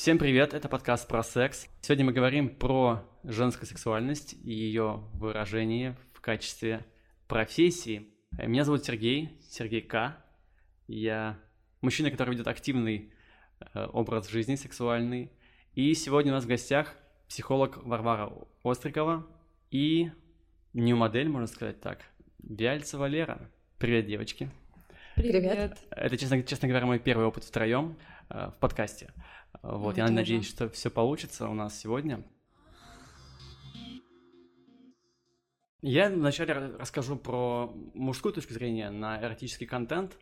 Всем привет, это подкаст про секс. Сегодня мы говорим про женскую сексуальность и ее выражение в качестве профессии. Меня зовут Сергей, Сергей К. Я мужчина, который ведет активный э, образ жизни сексуальный. И сегодня у нас в гостях психолог Варвара Острикова и нью-модель, можно сказать так, Вяльцева Лера. Привет, девочки. Привет. Это, честно, честно говоря, мой первый опыт втроем э, в подкасте. Вот, я тоже. надеюсь, что все получится у нас сегодня. Я вначале ра- расскажу про мужскую точку зрения на эротический контент.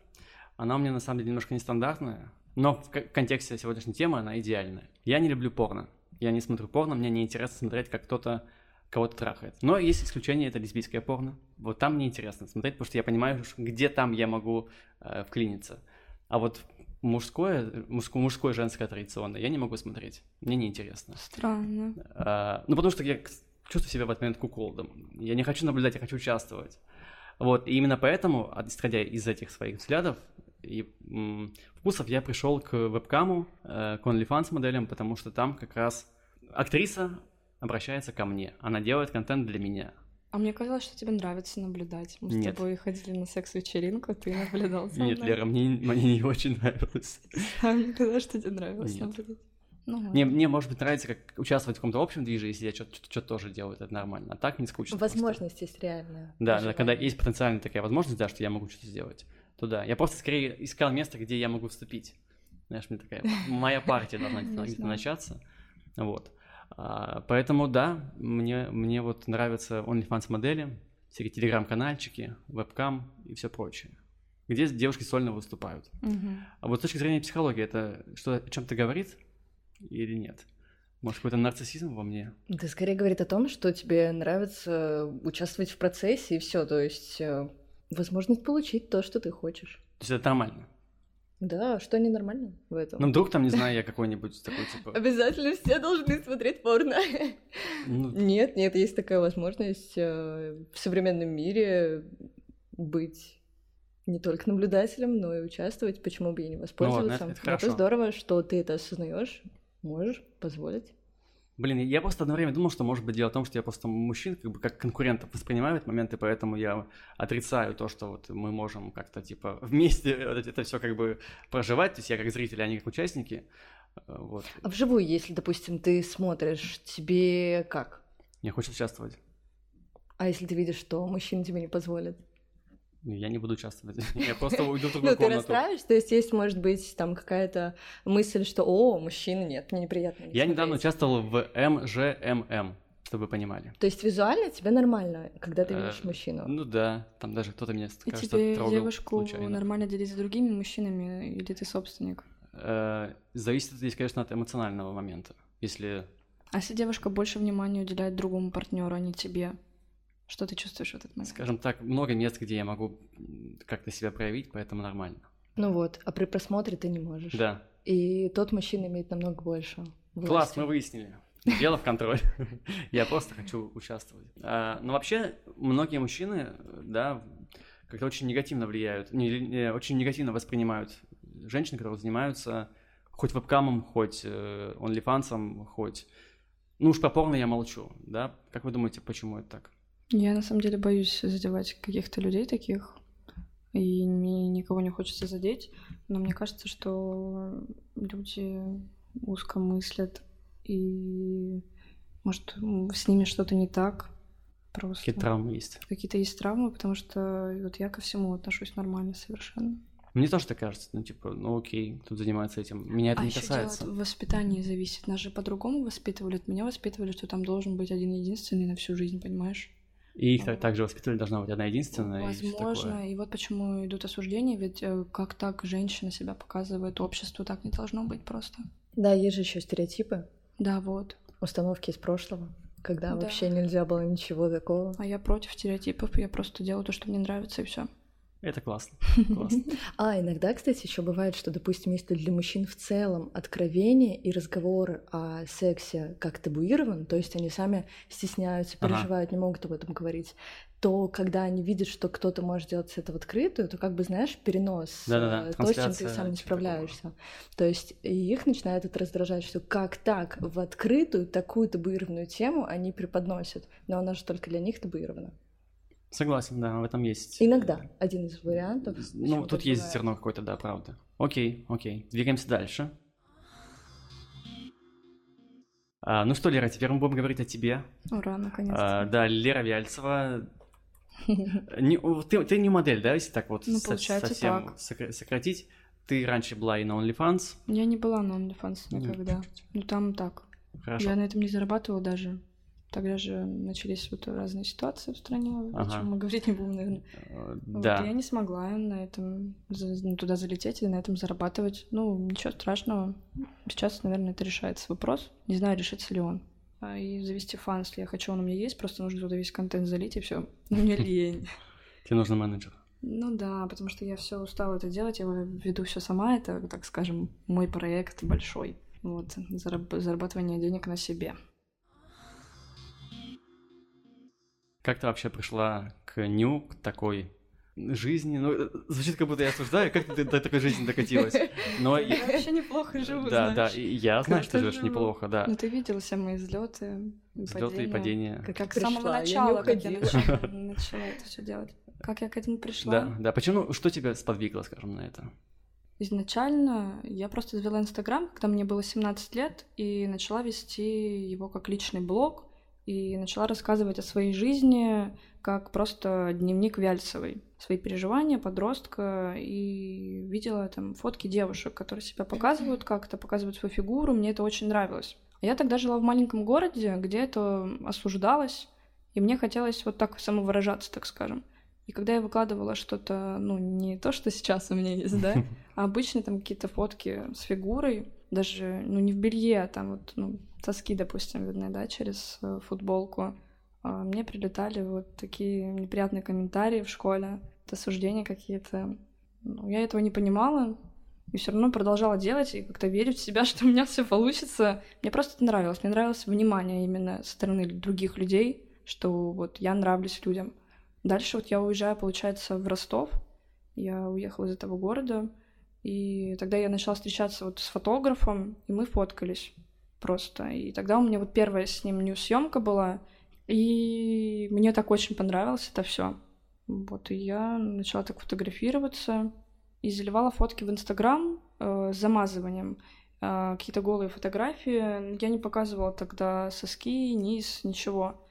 Она у меня на самом деле немножко нестандартная, но в контексте сегодняшней темы она идеальная. Я не люблю порно. Я не смотрю порно, мне не интересно смотреть, как кто-то кого-то трахает. Но есть исключение, это лесбийское порно. Вот там мне интересно смотреть, потому что я понимаю, где там я могу э, вклиниться. А вот мужское, мужское, мужское женское традиционное я не могу смотреть. Мне неинтересно. Странно. А, ну, потому что я чувствую себя в этот момент куколдом. Я не хочу наблюдать, я хочу участвовать. Вот, и именно поэтому, исходя из этих своих взглядов и м, вкусов, я пришел к вебкаму, э, к OnlyFans моделям, потому что там как раз актриса обращается ко мне. Она делает контент для меня. А мне казалось, что тебе нравится наблюдать. Мы Нет. с тобой ходили на секс-вечеринку, ты наблюдал за Нет. Лера, мне, мне не очень нравилось. А мне казалось, что тебе нравилось Нет. наблюдать. Ну, Мне, мне, может быть, нравится как участвовать в каком-то общем движе, если я что-то тоже делаю, это нормально. А так мне скучно. просто. Возможность есть реальная. Да, да, когда есть потенциальная такая возможность, да, что я могу что-то сделать, то да. Я просто скорее искал место, где я могу вступить. Знаешь, мне такая, моя партия должна начаться. Вот. А, Поэтому да, мне, мне вот нравятся OnlyFans модели, всякие телеграм-канальчики, вебкам и все прочее. Где девушки сольно выступают. Мгм. А вот с точки зрения психологии, это что о чем-то говорит или нет? Может, какой-то нарциссизм во мне? Да скорее говорит о том, что тебе нравится участвовать в процессе и все, то есть э, возможность получить то, что ты хочешь. То есть это нормально? Да, что ненормально в этом? Ну, вдруг там, не знаю, я какой-нибудь такой, типа... Обязательно все должны смотреть порно. ну, Нет, нет, есть такая возможность э, в современном мире быть не только наблюдателем, но и участвовать. Почему бы и не воспользоваться? это- здорово, что ты это осознаешь, можешь позволить. Блин, я просто одно время думал, что может быть дело в том, что я просто мужчин как бы как конкурентов воспринимаю этот момент, и поэтому я отрицаю то, что вот мы можем как-то типа вместе это все как бы проживать, то есть я как зритель, а они как участники. Э, Вот. А вживую, если, допустим, ты смотришь, тебе как? Я хочу участвовать. А если ты видишь, что мужчина тебе не позволит? Ну, Я не буду участвовать. Я просто уйду в Ну, другую ты комнату. расстраиваешься, то есть есть, может быть, там какая-то мысль, что «О, мужчина, нет, мне неприятно». не Я недавно смотреть». участвовал в МЖММ, чтобы вы понимали. То есть визуально тебе нормально, когда ты видишь Э, мужчину? Ну да, там даже кто-то меня, И кажется, тебе трогал девушку нормально делить с другими мужчинами, или ты собственник? Э, Зависит здесь, конечно, от эмоционального момента. Если А если девушка больше внимания уделяет другому партнеру, а не тебе? Что ты чувствуешь в этот момент? Скажем так, много мест, где я могу как-то себя проявить, поэтому нормально. Ну вот, а при просмотре ты не можешь. Да. И тот мужчина имеет намного больше власти. Класс, мы выяснили. Дело в контроль. Я просто хочу участвовать. А, Но вообще, многие мужчины, да, как-то очень негативно влияют, не- не, очень негативно воспринимают женщин, которые занимаются хоть вебкамом, хоть э, онлифансом, хоть... Ну уж про порно я молчу, да? Как вы думаете, почему это так? Я на самом деле боюсь задевать каких-то людей таких, и мне никого не хочется задеть, но мне кажется, что люди узко мыслят, и может с ними что-то не так. Просто Какие травмы есть? какие-то есть травмы, потому что вот я ко всему отношусь нормально совершенно. Мне тоже так кажется, ну типа, ну окей, тут занимается этим. Меня это а не еще касается. дело в воспитании зависит. Нас же по-другому воспитывали. От меня воспитывали, что там должен быть один единственный на всю жизнь, понимаешь? И их так- также воспитывали, должна быть одна единственная. и Возможно. такое. И вот почему идут осуждения, ведь э, как так женщина себя показывает обществу, так не должно быть просто. Да, есть же еще стереотипы, Да, вот. установки из прошлого, когда Да. вообще нельзя было ничего такого. А я против стереотипов, я просто делаю то, что мне нравится, и все. Это классно. классно. А иногда, кстати, еще бывает, что, допустим, если для мужчин в целом откровение и разговор о сексе как табуирован, то есть они сами стесняются, переживают, ага. не могут об этом говорить, то когда они видят, что кто-то может делать это в открытую, то как бы, знаешь, перенос, Да-да-да, э, то, с чем ты сам не справляешься. Такого. То есть их начинает это раздражать, что как так в открытую такую табуированную тему они преподносят, но она же только для них табуирована. Согласен, да, в этом есть. Иногда один из вариантов. Ну, тут есть бывает. зерно какое-то, да, правда. Окей, окей. Двигаемся дальше. А, ну что, Лера, теперь мы будем говорить о тебе. Ура, наконец-то. А, да, Лера Вяльцева. Не, ты, ты не модель, да, если так вот ну, совсем так. сократить? Ты раньше была и на OnlyFans? Я не была на OnlyFans никогда. Ну, там так. Хорошо. Я на этом не зарабатывала даже. Тогда же начались вот разные ситуации в стране, ага. о чем мы говорить не будем, наверное. Э, да. Вот, я не смогла на этом ну, туда залететь и на этом зарабатывать. Ну, ничего страшного. Сейчас, наверное, это решается вопрос. Не знаю, решится ли он. А, и завести фан, если я хочу, он у меня есть, просто нужно туда весь контент залить, и все. Ну, мне лень. Тебе нужен менеджер. Ну да, потому что я все устала это делать, я веду все сама, это, так скажем, мой проект большой. Вот, зарабатывание денег на себе. Как ты вообще пришла к ню, к такой жизни? Ну, э, звучит, как будто я осуждаю, как ты до такой жизни докатилась. Но я вообще неплохо живу, Да, да, я знаю, что живешь неплохо, да. Ну, ты видела все мои взлеты, Взлеты и падения. Как с самого начала, как я начала это все делать. Как я к этому пришла? Да, да. Почему, что тебя сподвигло, скажем, на это? Изначально я просто завела Инстаграм, когда мне было 17 лет, и начала вести его как личный блог, и начала рассказывать о своей жизни как просто дневник Вяльцевой. Свои переживания подростка, и видела там фотки девушек, которые себя показывают как-то, показывают свою фигуру, мне это очень нравилось. Я тогда жила в маленьком городе, где это осуждалось, и мне хотелось вот так самовыражаться, так скажем. И когда я выкладывала что-то, ну, не то, что сейчас у меня есть, да, а обычно там какие-то фотки с фигурой, даже, ну, не в белье, а там вот, ну, соски, допустим, видны, да, через э, футболку. А мне прилетали вот такие неприятные комментарии в школе, осуждения какие-то. Ну, я этого не понимала, и все равно продолжала делать и как-то верить в себя, что у меня все получится. Мне просто это нравилось. Мне нравилось внимание именно со стороны других людей, что вот я нравлюсь людям. Дальше вот я уезжаю, получается, в Ростов. Я уехала из этого города, и тогда я начала встречаться вот с фотографом, и мы фоткались просто. И тогда у меня вот первая с ним нью-съемка была, и мне так очень понравилось это все. Вот, и я начала так фотографироваться и заливала фотки в Инстаграм э, с замазыванием. Э, какие-то голые фотографии. Я не показывала тогда соски, низ, ничего.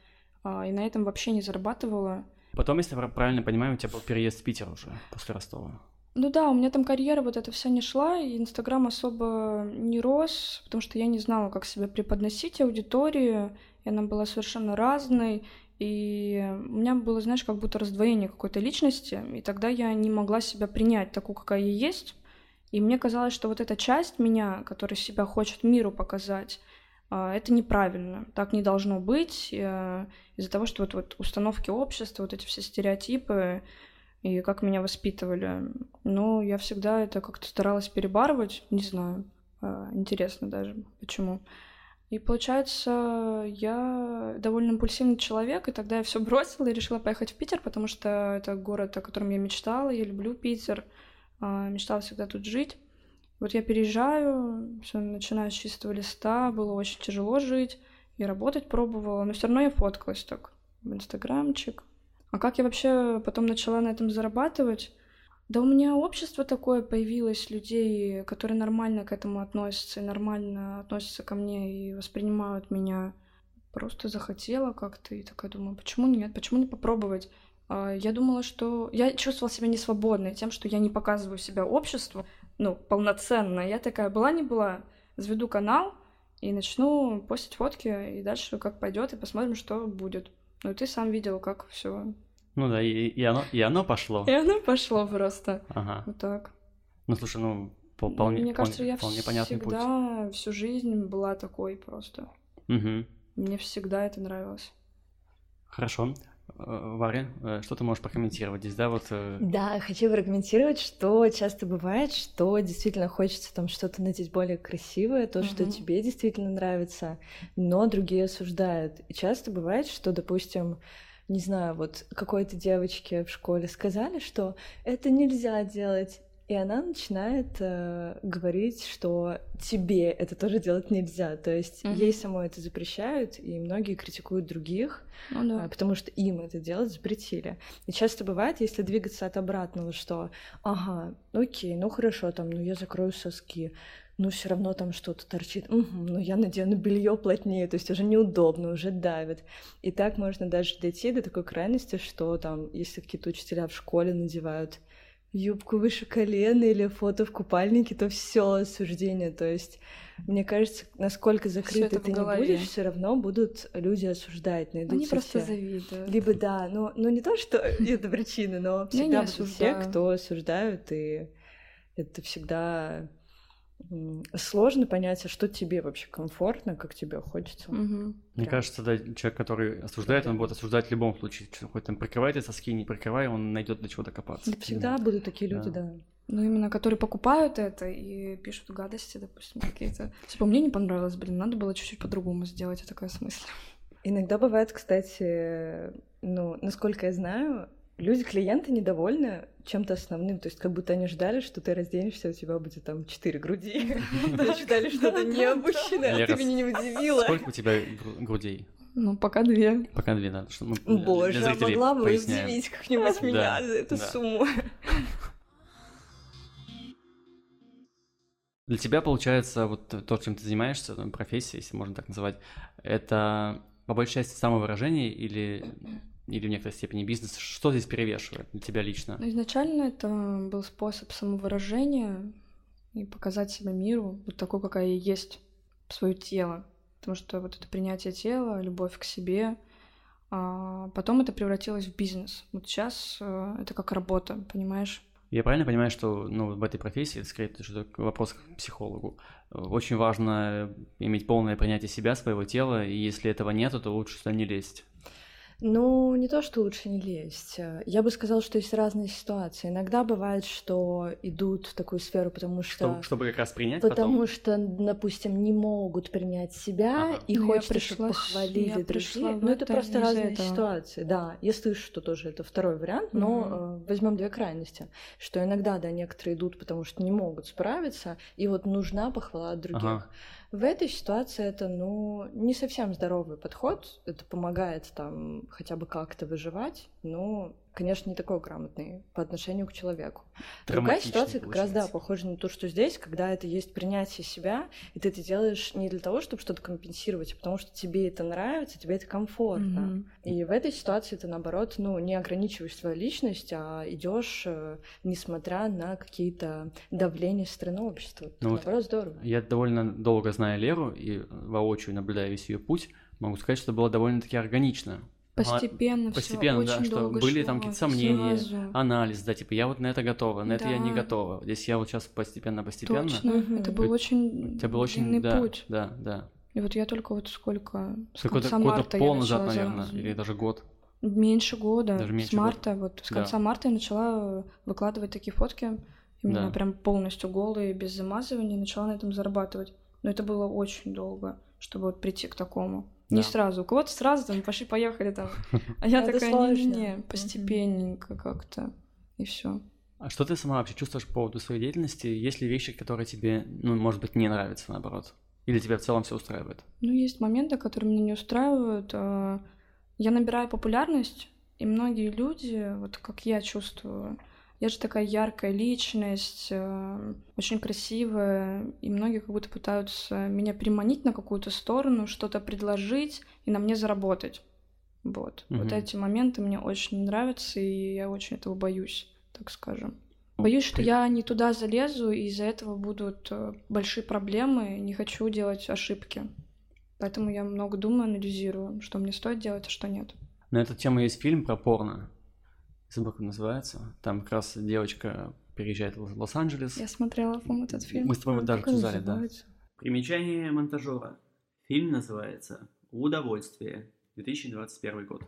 Э, и на этом вообще не зарабатывала. Потом, если я правильно понимаю, у тебя был переезд в Питер уже после Ростова. Ну да, у меня там карьера вот эта вся не шла, и Инстаграм особо не рос, потому что я не знала, как себя преподносить аудитории, и она была совершенно разной, и у меня было, знаешь, как будто раздвоение какой-то личности, и тогда я не могла себя принять такую, какая я есть, и мне казалось, что вот эта часть меня, которая себя хочет миру показать, а, это неправильно, так не должно быть, э, из-за того, что вот, вот установки общества, вот эти все стереотипы, и как меня воспитывали. Но я всегда это как-то старалась перебарывать, не знаю, а, интересно даже, почему. И получается, я довольно импульсивный человек, и тогда я все бросила и решила поехать в Питер, потому что это город, о котором я мечтала, я люблю Питер, а, мечтала всегда тут жить. Вот я переезжаю, все начинаю с чистого листа, было очень тяжело жить, и работать пробовала, но все равно я фоткалась так в инстаграмчик, а как я вообще потом начала на этом зарабатывать? Да у меня общество такое появилось, людей, которые нормально к этому относятся, и нормально относятся ко мне и воспринимают меня. Просто захотела как-то и такая думаю, почему нет, почему не попробовать? А, я думала, что... Я чувствовала себя несвободной тем, что я не показываю себя обществу, ну, полноценно. Я такая была, не была, заведу канал и начну постить фотки, и дальше как пойдет, и посмотрим, что будет. Ну, ты сам видел, как все. Ну да, и, и, оно, и оно пошло. И оно пошло просто. Ага. Вот так. Ну, слушай, ну, вполне, Мне кажется, вполне, я вполне понятный всегда, путь. всю жизнь была такой просто. Угу. Мне всегда это нравилось. Хорошо. Варя, что ты можешь прокомментировать здесь, да, вот? Да, хочу прокомментировать, что часто бывает, что действительно хочется там что-то надеть более красивое, то, угу. что тебе действительно нравится, но другие осуждают. И часто бывает, что, допустим, не знаю, вот какой-то девочке в школе сказали, что это нельзя делать, и она начинает э, говорить, что тебе это тоже делать нельзя. То есть mm-hmm. ей самой это запрещают, и многие критикуют других, ну, да. э, потому что им это делать запретили. И часто бывает, если двигаться от обратного, что ага, окей, ну хорошо, там, ну я закрою соски, ну все равно там что-то торчит, угу, ну я надену белье плотнее, то есть уже неудобно, уже давит. И так можно даже дойти до такой крайности, что там, если какие-то учителя в школе надевают юбку выше колена или фото в купальнике, то все осуждение. То есть, мне кажется, насколько закрыто ты не будешь, все равно будут люди осуждать, найдутся Они просто все. завидуют. Либо да, но, ну не то, что это причина, но всегда будут те, кто осуждают, и это всегда сложно понять, а что тебе вообще комфортно, как тебе хочется. Угу. Мне Прям. кажется, да, человек, который осуждает, он будет осуждать в любом случае. Хоть там прикрывает эти соски, не прикрывая, он найдет до чего докопаться. Да, всегда да. будут такие люди, да. да. Ну, именно которые покупают это и пишут гадости, допустим, какие-то. Типа, мне не понравилось, блин, надо было чуть-чуть по-другому сделать, я такая смысл. Иногда бывает, кстати, ну, насколько я знаю, люди, клиенты недовольны чем-то основным, то есть как будто они ждали, что ты разденешься, у тебя будет там четыре груди, ждали что-то необычное, ты меня не удивила. Сколько у тебя грудей? Ну, пока две. Пока две, надо, что мы Боже, а могла бы удивить как-нибудь меня за эту сумму. Для тебя, получается, вот то, чем ты занимаешься, ну, профессия, если можно так называть, это по большей части самовыражение или или в некоторой степени бизнес, что здесь перевешивает для тебя лично? Ну, изначально это был способ самовыражения и показать себя миру, вот такой, какая я есть, свое тело. Потому что вот это принятие тела, любовь к себе, а потом это превратилось в бизнес. Вот сейчас э, это как работа, понимаешь? Я правильно понимаю, что ну, в этой профессии, это скорее что вопрос к психологу, очень важно иметь полное принятие себя, своего тела, и если этого нет, то лучше сюда не лезть. Ну, не то, что лучше не лезть. Я бы сказала, что есть разные ситуации. Иногда бывает, что идут в такую сферу, потому что... Чтобы, чтобы как раз принять Потому потом? что, допустим, не могут принять себя, ага. и ну, хочется, чтобы похвалили другие. Ну, это просто разные этого. ситуации. Да, я слышу, что тоже это второй вариант, но mm-hmm. э, возьмем две крайности. Что иногда, да, некоторые идут, потому что не могут справиться, и вот нужна похвала от других. Ага. В этой ситуации это, ну, не совсем здоровый подход. Это помогает там хотя бы как-то выживать, но конечно, не такой грамотный по отношению к человеку. Другая ситуация как раз, да, похожа на то, что здесь, когда это есть принятие себя, и ты это делаешь не для того, чтобы что-то компенсировать, а потому что тебе это нравится, тебе это комфортно. Mm-hmm. И в этой ситуации ты, наоборот, ну, не ограничиваешь свою личность, а идешь, э, несмотря на какие-то давления страны общества. Ну, наоборот, вот здорово. Я довольно долго знаю Леру и воочию наблюдая весь ее путь, могу сказать, что было довольно-таки органично. Постепенно, постепенно, да, что были там какие-то сомнения, сразу. анализ, да, типа я вот на это готова, на да. это я не готова. Здесь я вот сейчас постепенно, постепенно. Точно, угу. это был очень, это был очень длинный да, путь. Да, да. И вот я только вот сколько, с конца год, марта пол назад, наверное, или даже год. Меньше года, даже меньше с марта, года. вот с конца да. марта я начала выкладывать такие фотки, именно да. прям полностью голые, без замазывания, и начала на этом зарабатывать. Но это было очень долго, чтобы вот прийти к такому. Не сразу. У кого-то сразу там пошли-поехали там. А я такая, не-не, постепенненько как-то. И все. А что ты сама вообще чувствуешь по поводу своей деятельности? Есть ли вещи, которые тебе, ну, может быть, не нравятся, наоборот? Или тебя в целом все устраивает? Ну, есть моменты, которые меня не устраивают. А, я набираю популярность, и многие люди, вот как я чувствую, я же такая яркая личность, э, очень красивая, и многие как будто пытаются меня приманить на какую-то сторону, что-то предложить и на мне заработать. Вот. Угу. Вот эти моменты мне очень нравятся, и я очень этого боюсь, так скажем. Боюсь, что я не туда залезу, и из-за этого будут э, большие проблемы, не хочу делать ошибки. Поэтому я много думаю, анализирую, что мне стоит делать, а что нет. На эту тему есть фильм про порно забыл, называется. Там как раз девочка переезжает в Лос-Анджелес. Я смотрела, по-моему, этот фильм. Мы с тобой даже обсуждали, да. Примечание монтажера. Фильм называется «Удовольствие», 2021 год.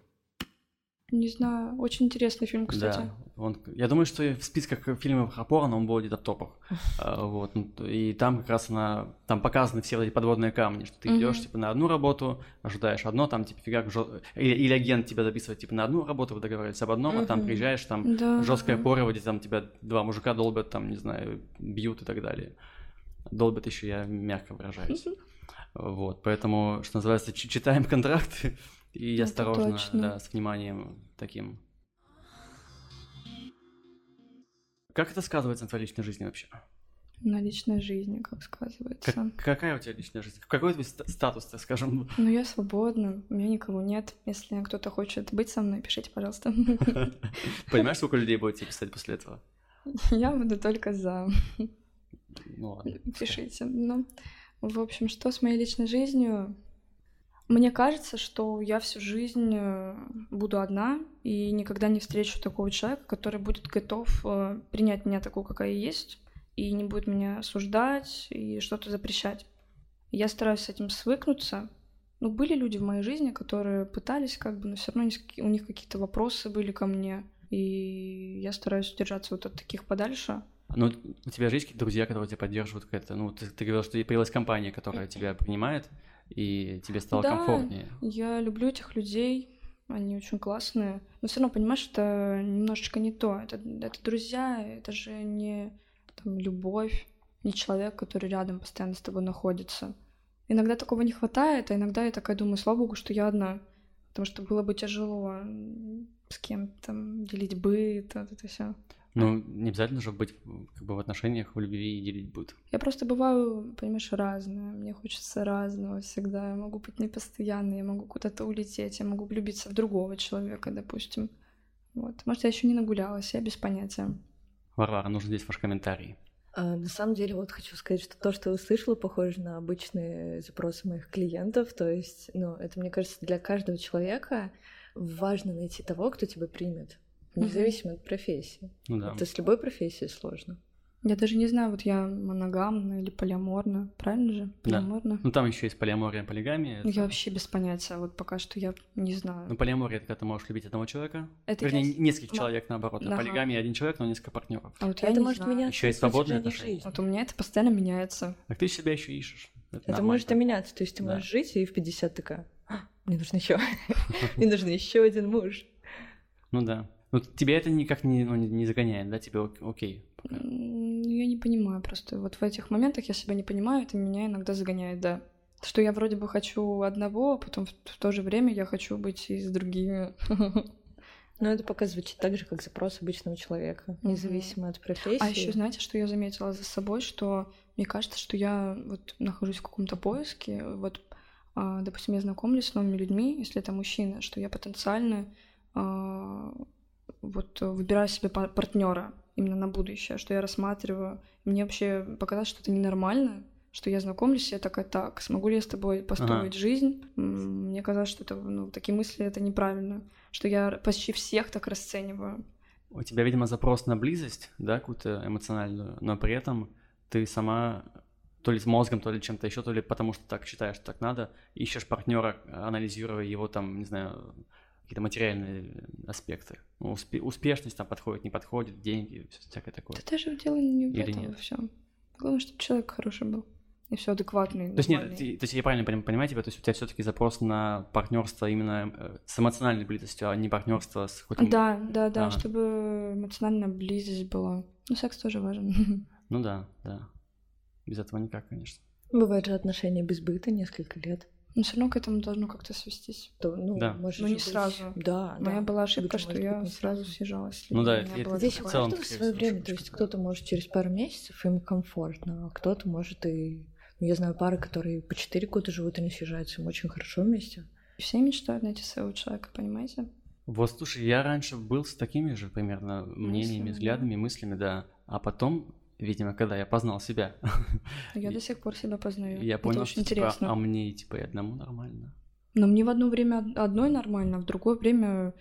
Не знаю, очень интересный фильм, кстати. Да, он, я думаю, что в списках фильмов о порно он будет где-то в топах. А, вот, ну, и там как раз она, там показаны все эти подводные камни, что ты идешь типа на одну работу, ожидаешь одно, там типа фигак, жё... или, или агент тебя записывает типа на одну работу, вы договариваетесь об одном, а там приезжаешь, там Да. жесткое порво, где там тебя два мужика долбят, там, не знаю, бьют и так далее. Долбят еще я мягко выражаюсь. Вот, поэтому, что называется, читаем контракты и Это осторожно, точно. да, с вниманием таким. Как это сказывается на твоей личной жизни вообще? На личной жизни, как сказывается. Как- какая у тебя личная жизнь? Какой твой ста- статус, так скажем? Ну, я свободна, у меня никого нет. Если кто-то хочет быть со мной, пишите, пожалуйста. Понимаешь, сколько людей будет тебе писать после этого? Я буду только за. Ну ладно. Пишите. Ну, в общем, что с моей личной жизнью? Мне кажется, что я всю жизнь э, буду одна и никогда не встречу такого человека, который будет готов э, принять меня такую, какая я есть, и не будет меня осуждать и что-то запрещать. Я стараюсь с этим свыкнуться. Ну, были люди в моей жизни, которые пытались как бы, но все равно у них какие-то вопросы были ко мне. И я стараюсь держаться вот от таких подальше. Ну, у тебя же есть какие-то друзья, которые тебя поддерживают какая-то, ну, ты, ты говорил, что появилась компания, которая тебя принимает, и тебе стало Да. комфортнее. Я люблю этих людей, они очень классные. Но все равно, понимаешь, это немножечко не то. Это, это друзья, это же не там, любовь, не человек, который рядом постоянно с тобой находится. Иногда такого не хватает, а иногда я такая думаю, слава богу, что я одна. Потому что было бы тяжело с кем-то делить быт, вот это все. Ну, не обязательно же быть как бы в отношениях, в любви и делить быт. Я просто бываю, понимаешь, разная. Мне хочется разного всегда. Я могу быть непостоянной, я могу куда-то улететь, я могу влюбиться в другого человека, допустим. Вот. Может, я еще не нагулялась, я без понятия. Варвара, нужен здесь ваш комментарий. А, на самом деле, вот хочу сказать, что то, что я услышала, похоже на обычные запросы моих клиентов. То есть, ну, это, мне кажется, для каждого человека важно найти того, кто тебя примет. Независимо от профессии. Ну да. Это с любой профессией сложно. Я даже не знаю, вот я моногамна или полиаморна, правильно же? Да. Полиаморна. Ну, там еще есть полиамория, полигамия. Это- Я вообще без понятия, вот пока что я не знаю. Ну, полиамория — это когда ты можешь любить одного человека. Это Вернее, я- нескольких Ма- человек, наоборот. А Ага. полигамия — один человек, но несколько партнеров. А вот я это не может знаю. меняться. Есть на свободные отношения. Вот у меня это постоянно меняется. Так ты себя еще ищешь. Это нормально. может и меняться. То есть ты Да. можешь жить и в 50 такая. «А, Мне нужно еще. Мне нужен еще один муж. Ну да. Ну, тебя это никак не, ну, не- не загоняет, да? Тебе ок- окей. пока. М, Я не понимаю просто. Вот в этих моментах я себя не понимаю, это меня иногда загоняет, да. Что я вроде бы хочу одного, а потом в, в то же время я хочу быть и с другими. Но это пока звучит так же, как запрос обычного человека, независимо от профессии. А еще знаете, что я заметила за собой, что мне кажется, что я вот нахожусь в каком-то поиске, вот, а, допустим, я знакомлюсь с новыми людьми, если это мужчина, что я потенциально а, вот выбираю себе партнера именно на будущее, что я рассматриваю. Мне вообще показалось, что это ненормально, что я знакомлюсь, я такая, так, смогу ли я с тобой построить жизнь? М, Мне казалось, что это, ну, такие мысли, это неправильно, что я почти всех так расцениваю. У тебя, видимо, запрос на близость, да, какую-то эмоциональную, но при этом ты сама то ли с мозгом, то ли чем-то еще, то ли потому что так считаешь, что так надо, ищешь партнера, анализируя его там, не знаю, какие-то материальные аспекты. Ну, успе- успешность там подходит, не подходит, деньги, всякое такое. Да даже дело не в Или этом нет? все. Главное, чтобы человек хороший был. И все адекватный. То есть нет, ты- то есть я правильно поним- понимаю тебя, то есть у тебя все-таки запрос на партнерство именно э, с эмоциональной близостью, а не партнерство с какой-то... Да, да, да, Ага. чтобы эмоциональная близость была. Ну, секс тоже важен. Ну да, да. Без этого никак, конечно. Бывают же отношения без быта несколько лет. Но все равно к этому должно как-то свестись. То, ну, Да. может Но не быть- сразу. Да, Моя да. была ошибка, что я сразу съезжалась. Ну да, это- было Здесь в у целом, каждого скорее свое время, то есть кто-то может через пару месяцев, им комфортно, а кто-то может и... Ну, я знаю пары, которые по 4 года живут и не съезжаются, им очень хорошо вместе. Все мечтают найти своего человека, понимаете? Вот, слушай, я раньше был с такими же примерно мнениями, Мыслями, взглядами, мыслями, да. А потом, видимо, когда я познал себя, Но я до сих пор себя познаю. я понял, что типа, а мне типа и одному нормально. Но мне в одно время од- одной нормально, а в другое время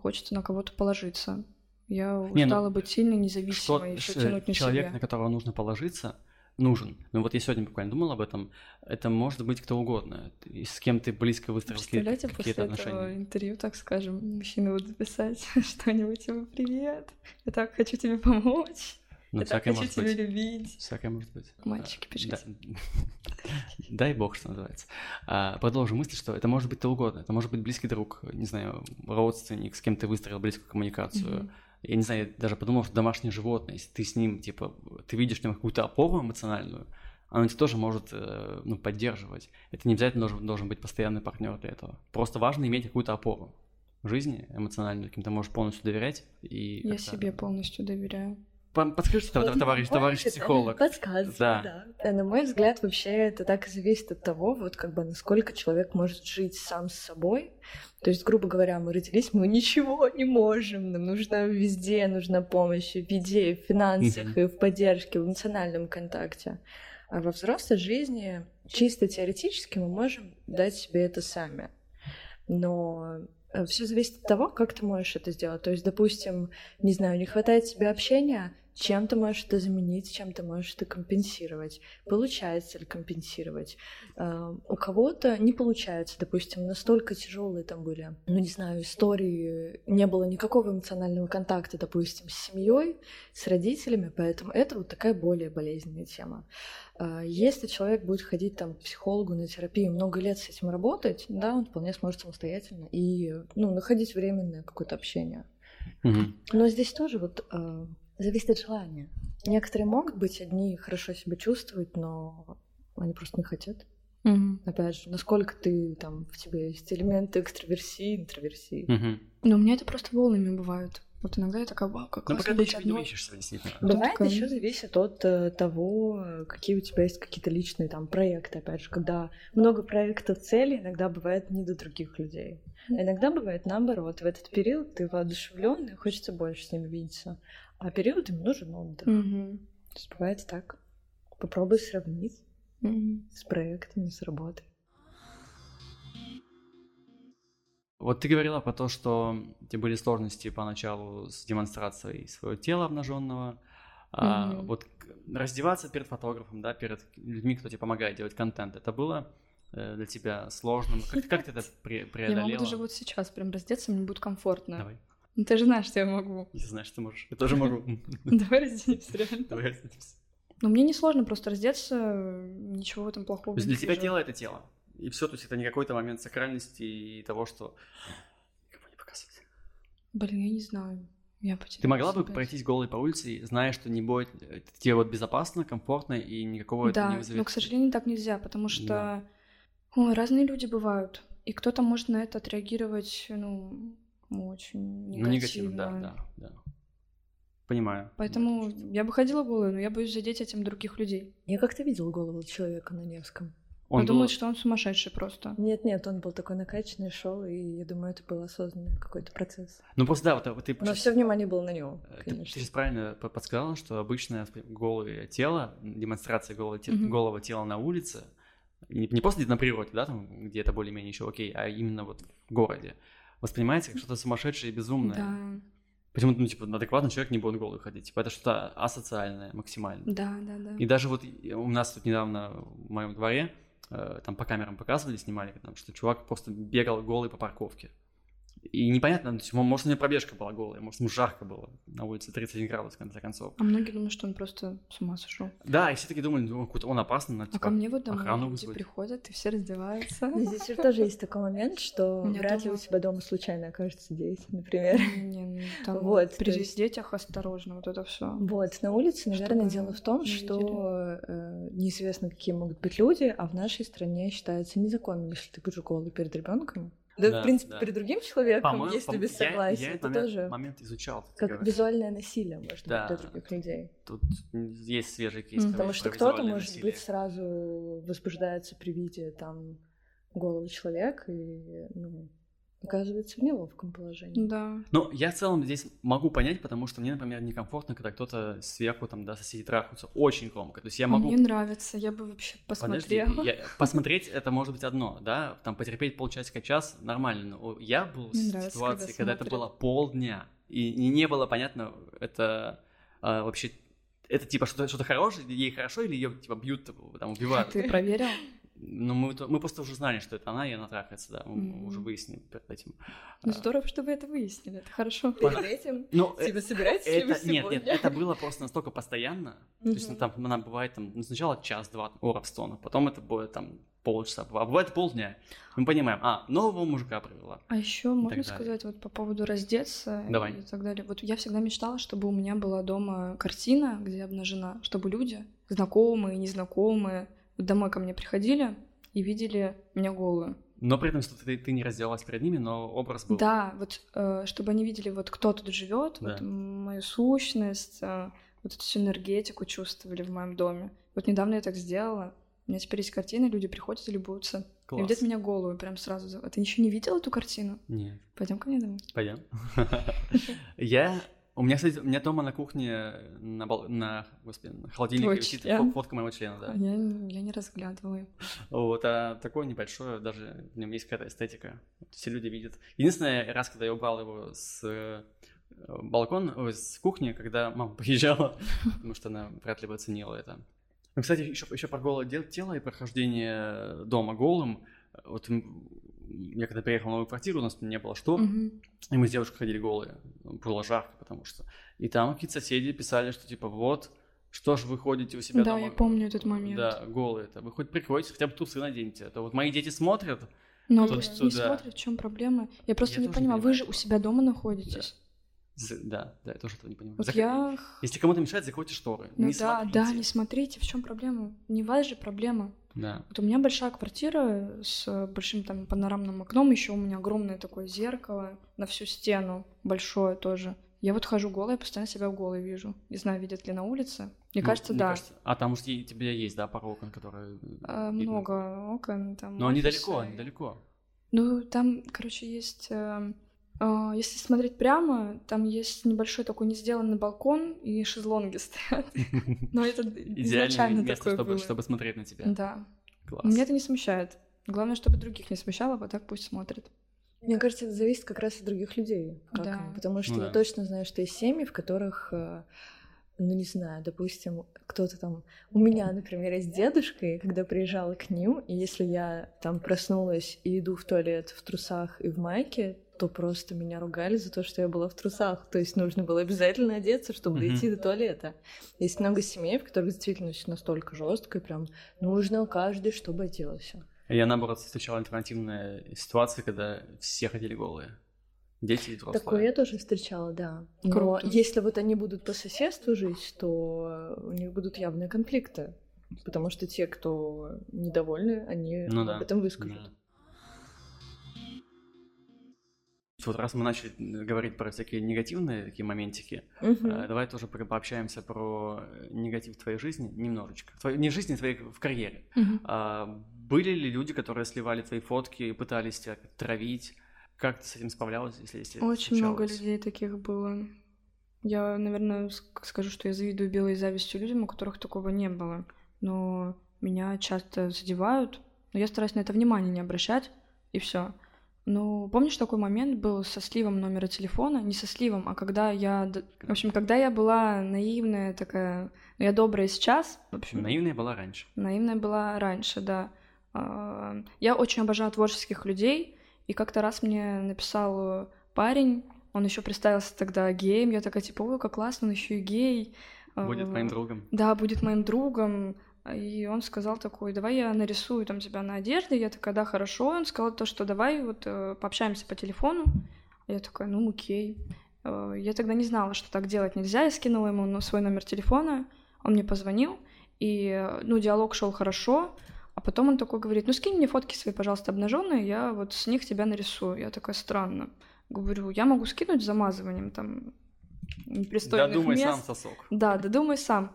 хочется на кого-то положиться. Я Не, ну, устала быть сильной, Что независимой, и всё ш- тянуть на человек, на которого нужно положиться, нужен. Ну вот я сегодня буквально думал об этом. Это может быть кто угодно. С кем ты близко выстроил Представляете, какие-то после отношения. этого интервью, так скажем, мужчины будут писать что-нибудь типа «Привет, я так хочу тебе помочь, Ну, я так всякое хочу может тебя быть. любить». Всякое может быть. Мальчики, пишите. да. Дай бог, что называется. А, Продолжу мысль, что это может быть кто угодно. Это может быть близкий друг, не знаю, родственник, с кем ты выстроил близкую коммуникацию. Я не знаю, я даже подумал, что домашнее животное, если ты с ним, типа, ты видишь в нем какую-то опору эмоциональную, оно тебя тоже может э, ну, поддерживать. Это не обязательно должен, должен быть постоянный партнер для этого. Просто важно иметь какую-то опору в жизни эмоциональную, кем ты можешь полностью доверять. И Я себе полностью доверяю. Подскажите, товарищ, товарищ, товарищ психолог. Подсказывай, Да. да. Э, На мой взгляд, вообще это так и зависит от того, вот как бы насколько человек может жить сам с собой. То есть, грубо говоря, мы родились, мы ничего не можем, нам нужна везде, нужна помощь в еде, в финансах, и в поддержке, в эмоциональном контакте. А во взрослой жизни чисто теоретически мы можем дать себе это сами. Но все зависит от того, как ты можешь это сделать. То есть, допустим, не знаю, не хватает тебе общения, чем ты можешь это заменить, чем ты можешь это компенсировать, получается ли компенсировать. Э, У кого-то не получается, допустим, настолько тяжелые там были, ну не знаю, истории, не было никакого эмоционального контакта, допустим, с семьей, с родителями, поэтому это вот такая более болезненная тема. А, Если человек будет ходить там к психологу на терапию, много лет с этим работать, да, он вполне сможет самостоятельно и ну, находить временное какое-то общение. Мгм. Но здесь тоже вот э, зависит от желания. Некоторые могут быть одни хорошо себя чувствовать, но они просто не хотят. Опять же, насколько ты там в тебе есть элементы экстраверсии, интроверсии. Мгм. Но у меня это просто волнами бывает. Вот иногда я такая, вау, как Ну, пока ты быть еще не одной». ищешь действительно. Бывает такая, еще ну. зависит от э, того, какие у тебя есть какие-то личные там проекты. Опять же, когда много проектов цели, иногда бывает не до других людей. А иногда бывает наоборот. В этот период ты воодушевлен и хочется больше с ними видеться. А период им нужен отдых. Мгм. То есть бывает так. Попробуй сравнить Мгм. с проектами, с работой. Вот ты говорила про то, что у тебя были сложности поначалу с демонстрацией своего тела обнаженного. А, Мгм. вот раздеваться перед фотографом, да, перед людьми, кто тебе помогает делать контент, это было э, для тебя сложным? Как, как ты это пре- Я преодолела? могу даже вот сейчас прям раздеться, мне будет комфортно. Давай, Ну, Ты же знаешь, что я могу. если знаешь, что можешь. Я тоже могу. Давай разденемся, реально. Давай разденемся. Но мне не сложно просто раздеться, ничего в этом То плохого есть не для тебя тело — это тело. И все, то есть это не какой-то момент сакральности и того, что никому не показывать. Блин, я не знаю. Я Ты могла бы опять. пройтись голой по улице, зная, что не будет э, тебе вот безопасно, комфортно и никакого это не Да, вызовет. но, к сожалению, так нельзя, потому что Да. ой, разные люди бывают. И кто-то может на это отреагировать, ну, очень негативно. Ну, негативно, да, да, да. Понимаю. Поэтому я бы ходила голой, но я боюсь задеть этим других людей. Я как-то видела голову человека на Невском. Он Подумают, был- что он сумасшедший просто. Нет, нет, он был такой накачанный, шел, и я думаю, это был осознанный какой-то процесс. Ну, просто да, вот, вот ты... Но щас- все внимание было на него, э, Ты, конечно. сейчас правильно по- подсказала, что обычное голое тело, демонстрация голого, те- Мгм. голого тела на улице, не, не просто где-то на природе, да, там, где это более-менее еще окей, а именно вот в городе, воспринимается как что-то сумасшедшее и безумное. Да, Почему-то, ну, типа, адекватный человек не будет голый ходить. Типа, это что-то асоциальное максимально. да, да, да. И даже вот у нас тут недавно в моем дворе э, там по камерам показывали, снимали, там, что чувак просто бегал голый по парковке. И непонятно, ну, то есть, мо- может, у него пробежка была голая, может, ему жарко было на улице 31 градус, в конце концов. А многие думают, что он просто с ума сошел. Да, и все таки думали, ну, он опасный, надо, А типа, ко мне вот домой охрану люди вызвать. приходят, и все раздеваются. Но здесь же тоже есть такой момент, что меня вряд ли дома- у тебя дома случайно окажется дети, например. Не, ну, там Вот, при есть- детях осторожно, вот это все. Вот, на улице, наверное, дело в том, что э, неизвестно, какие могут быть люди, а в нашей стране считается незаконным, если ты будешь голый перед ребенком. Да, Да, в принципе, да. перед другим человеком, По-моему, если по- без я- согласия, Я, это этот момент, тоже момент изучал. как говоря. визуальное насилие, может Да. быть, для других людей. Тут есть свежий кейс. Про- Потому что кто-то, может насилие. быть, сразу возбуждается при виде там голого человека и ну, оказывается в неловком положении. Да. Ну, я в целом здесь могу понять, потому что мне, например, некомфортно, когда кто-то сверху, там, да, соседи трахаются очень громко. То есть я могу... Мне нравится, я бы вообще Подожди, посмотрела. я- посмотреть это может быть одно, да, там потерпеть полчасика, час, нормально. Но я был Мне в нравится, ситуации, когда когда это было полдня, и, не было понятно, это а, вообще это типа что-то что хорошее, ей хорошо, или ее типа бьют, там, убивают. Ты проверил? Ну, мы, мы просто уже знали, что это она, и она трахается, да, мы mm-hmm. уже выяснили перед этим. Ну, здорово, что вы это выяснили, это хорошо. Перед этим? Ну, типа, собираетесь это, Нет, нет, это было просто настолько постоянно, mm-hmm. то есть ну, там она бывает там ну, сначала час-два у Равстона, потом это будет там полчаса, а бывает полдня. Мы понимаем, а, нового мужика привела. А еще можно сказать вот по поводу раздеться Давай. и так далее. Вот я всегда мечтала, чтобы у меня была дома картина, где обнажена, чтобы люди, знакомые, незнакомые, домой ко мне приходили и видели меня голую. Но при этом, что ты, ты не разделалась перед ними, но образ был. Да, вот э, чтобы они видели, вот кто тут живет, Да. вот мою сущность, э, вот эту всю энергетику чувствовали в моем доме. Вот недавно я так сделала. У меня теперь есть картины, люди приходят и любуются. И Класс. видят меня голую прям сразу. А ты еще не видел эту картину? Нет. Пойдем ко мне домой. Пойдем. Я у меня, кстати, у меня дома на кухне на, бол- на, господи, на холодильнике Твой висит член? фо- фотка моего члена, да. Я, я не разглядываю. Вот, а такое небольшое, даже в нем есть какая-то эстетика. Все люди видят. Единственный раз, когда я убрал его с э, балкона, ой, с кухни, когда мама приезжала, потому что она вряд ли бы оценила это. Ну, кстати, еще, еще про голое тело и прохождение дома голым. Вот я когда приехал в новую квартиру, у нас не было штор, Мгм. и мы с девушкой ходили голые. Было жарко, потому что. И там какие-то соседи писали, что типа вот, что ж вы ходите у себя Да, дома. я помню этот момент. Да, голые это. Вы хоть прикройте, хотя бы трусы наденьте. А то вот мои дети смотрят. Но Тут пусть не смотрят, в чем проблема. Я просто Я не понимаю, вы понимаю же у себя дома находитесь. з- Да, да, я тоже этого не понимаю. Вот Зак- я... Если кому-то мешает, закройте шторы. Ну не да, смотрите. да, не смотрите, в чем проблема. Не вас же проблема. Да. Вот у меня большая квартира с большим там панорамным окном, еще у меня огромное такое зеркало на всю стену, большое тоже. Я вот хожу голая, постоянно себя голой вижу. Не знаю, видят ли на улице. Мне Ну, кажется, да. А там, может, и- тебе есть, да, пара окон, которые... А, видно? много окон там. Но они офисы. далеко, они далеко. Ну, там, короче, есть... э, э, если смотреть прямо, там есть небольшой такой не сделанный балкон и шезлонги стоят. Но это изначально место, такое чтобы, было. чтобы смотреть на тебя. Да. Класс. Меня это не смущает. Главное, чтобы других не смущало, вот так пусть смотрят. Мне кажется, это зависит как раз от других людей. Как Да. Потому что Ну я да. точно знаю, что есть семьи, в которых, э, ну не знаю, допустим, кто-то там... У меня, например, есть дедушка, и когда приезжала к ним, и если я там проснулась и иду в туалет в трусах и в майке, то просто меня ругали за то, что я была в трусах. То есть нужно было обязательно одеться, чтобы Мгм. дойти до туалета. Есть много семей, в которых действительно все настолько жестко, и прям нужно каждый, чтобы оделся. Я, наоборот, встречал альтернативные ситуации, когда все ходили голые. Дети и взрослые. Такое я тоже встречала, да. Но Круто. если вот они будут по соседству жить, то у них будут явные конфликты. Потому что те, кто недовольны, они Ну об да, этом выскажут. Да. Вот раз мы начали говорить про всякие негативные такие моментики, э, давай тоже про- пообщаемся про э, негатив твоей жизни немножечко. Твоей, не жизни, твоей в карьере. А были ли люди, которые сливали твои фотки и пытались тебя травить? Как ты с этим справлялась, если, если Очень много случалось? людей таких было. Я, наверное, ск- скажу, что я завидую белой завистью людям, у которых такого не было. Но меня часто задевают, но я стараюсь на это внимание не обращать, и все. Ну, помнишь, такой момент был со сливом номера телефона? Не со сливом, а когда я... В общем, когда я была наивная такая... ну, Я добрая сейчас, в общем, Наивная была раньше. Наивная была раньше, да. А, Я очень обожаю творческих людей, и как-то раз мне написал парень, он еще представился тогда геем, я такая типа, ой, как классно, он еще и гей. Будет А, моим другом. Да, будет моим другом. И он сказал такой, давай я нарисую там тебя на одежде. Я такая, да, хорошо. Он сказал то, что давай вот э, пообщаемся по телефону. Я такая, ну окей. Э, Я тогда не знала, что так делать нельзя. Я скинула ему свой номер телефона. Он мне позвонил, и э, ну диалог шел хорошо. А потом он такой говорит, ну скинь мне фотки свои, пожалуйста, обнаженные, я вот с них тебя нарисую. Я такая, странно. Говорю, я могу скинуть с замазыванием там непристойных Додумай мест. сам сосок. Да, додумай сам.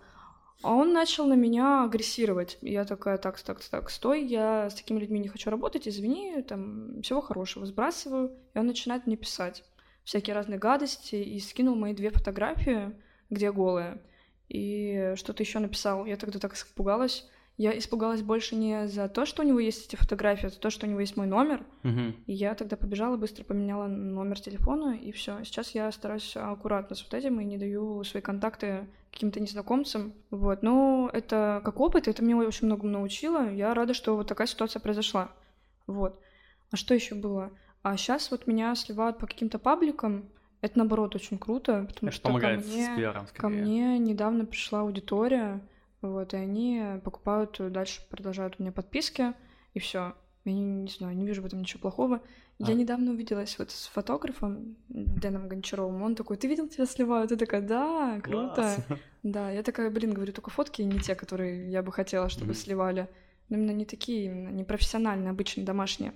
А он начал на меня агрессировать. Я такая, так, так, так, стой, я с такими людьми не хочу работать, извини, там, всего хорошего, сбрасываю. И он начинает мне писать всякие разные гадости и скинул мои две фотографии, где голая. И что-то еще написал. Я тогда так испугалась. Я испугалась больше не за то, что у него есть эти фотографии, а за то, что у него есть мой номер. Мгм. И я тогда побежала, быстро поменяла номер телефона, и все. Сейчас я стараюсь аккуратно с вот этим и не даю свои контакты каким-то незнакомцам, вот, но это как опыт, это мне очень многому научило, я рада, что вот такая ситуация произошла, вот. А что еще было? А сейчас вот меня сливают по каким-то пабликам, это наоборот очень круто, потому Это что ко помогает мне, ко мне недавно пришла аудитория, вот, и они покупают, дальше продолжают у меня подписки, и все. Я не, не знаю, не вижу в этом ничего плохого. Я А. недавно увиделась вот с фотографом Дэном Гончаровым. Он такой, ты видел, тебя сливают? Я такая, да, круто. Класс. Да, я такая, блин, говорю, только фотки не те, которые я бы хотела, чтобы сливали. Но именно не такие, именно не профессиональные, обычные, домашние.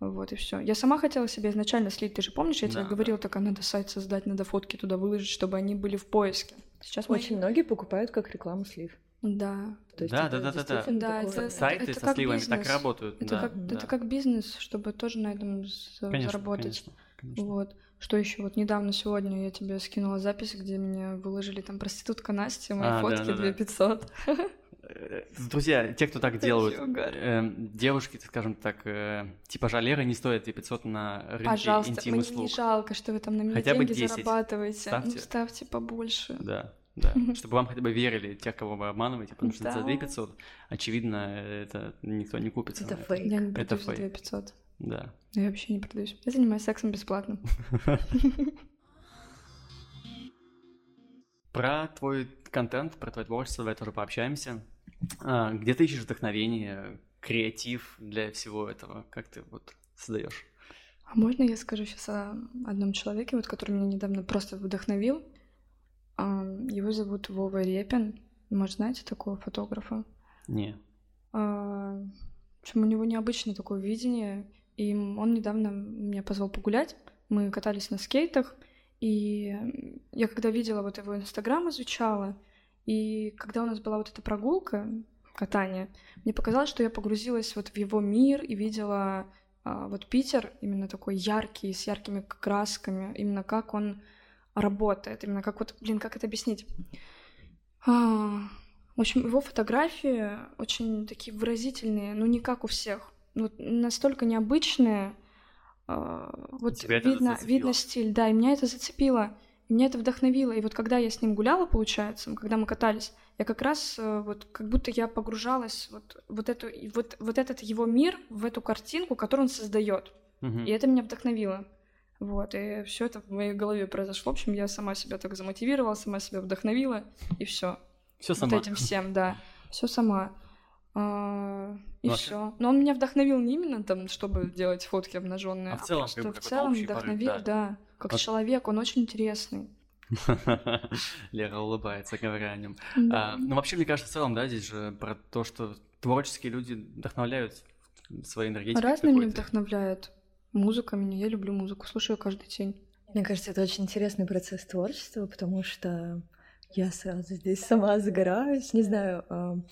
Вот и все. Я сама хотела себе изначально слить, ты же помнишь, я тебе Да, говорила, такая, надо сайт создать, надо фотки туда выложить, чтобы они были в поиске. Сейчас мы- Очень многие покупают как рекламу слив. Да. То есть Да, это да, да, да, да. Да, это- Сайты это со как сливами так бизнес. работают. Это, да, как, да. это как бизнес, чтобы тоже на этом Конечно, заработать. конечно, конечно. Вот. Что еще? Вот недавно сегодня я тебе скинула запись, где меня выложили там проститутка Настя, мои А, фотки да, да. 2500. Э, Друзья, те, кто так делают, эм, девушки, скажем так, э, типажа Леры не стоят 2500 на рынке Пожалуйста, мне интим-услуг. не жалко, что вы там на меня Хотя бы деньги 10 зарабатываете. ставьте. Ну, ставьте побольше. Да, да. Чтобы вам хотя бы верили тех, кого вы обманываете, потому что за Да. 2500, очевидно, это никто не купится. Это фейк. Я не Это фейк. 2500. Да. Я вообще не продаюсь. Я занимаюсь сексом бесплатно. Про твой контент, про твое творчество давай тоже пообщаемся. А, где ты ищешь вдохновение, креатив для всего этого? Как ты вот создаешь? А можно я скажу сейчас о одном человеке, вот, который меня недавно просто вдохновил? Его зовут Вова Репин. Может, знаете такого фотографа? Не. А, В общем, у него необычное такое видение, и он недавно меня позвал погулять. Мы катались на скейтах, и я когда видела вот его инстаграм, изучала, и когда у нас была вот эта прогулка, катание, мне показалось, что я погрузилась вот в его мир и видела а, вот Питер именно такой яркий, с яркими красками, именно как он работает, именно как вот, блин, как это объяснить? А, в общем, его фотографии очень такие выразительные, но не как у всех. Вот настолько необычные. а, Вот Тебя видно, видно стиль, да, и меня это зацепило, и меня это вдохновило. И вот когда я с ним гуляла, получается, когда мы катались, я как раз э, вот как будто я погружалась вот, вот, эту, вот, вот этот его мир в эту картинку, которую он создает. Мгм. И это меня вдохновило. Вот, и все это в моей голове произошло. В общем, я сама себя так замотивировала, сама себя вдохновила, и все. Все Вот сама. этим всем, да. Все сама. А, и Ну, а все. Но он меня вдохновил не именно там, чтобы делать фотки обнаженные, А в целом, как просто бы, в целом общий порыв, вдохновил, да. да. Как Вот. человек, он очень интересный. Лера улыбается, говоря о нем. Да. А, ну, вообще, мне кажется, в целом, да, здесь же про то, что творческие люди вдохновляют своей энергетикой. Разные меня вдохновляют. Музыка меня, я люблю музыку, слушаю каждый день. Мне кажется, это очень интересный процесс творчества, потому что я сразу здесь сама загораюсь, не знаю.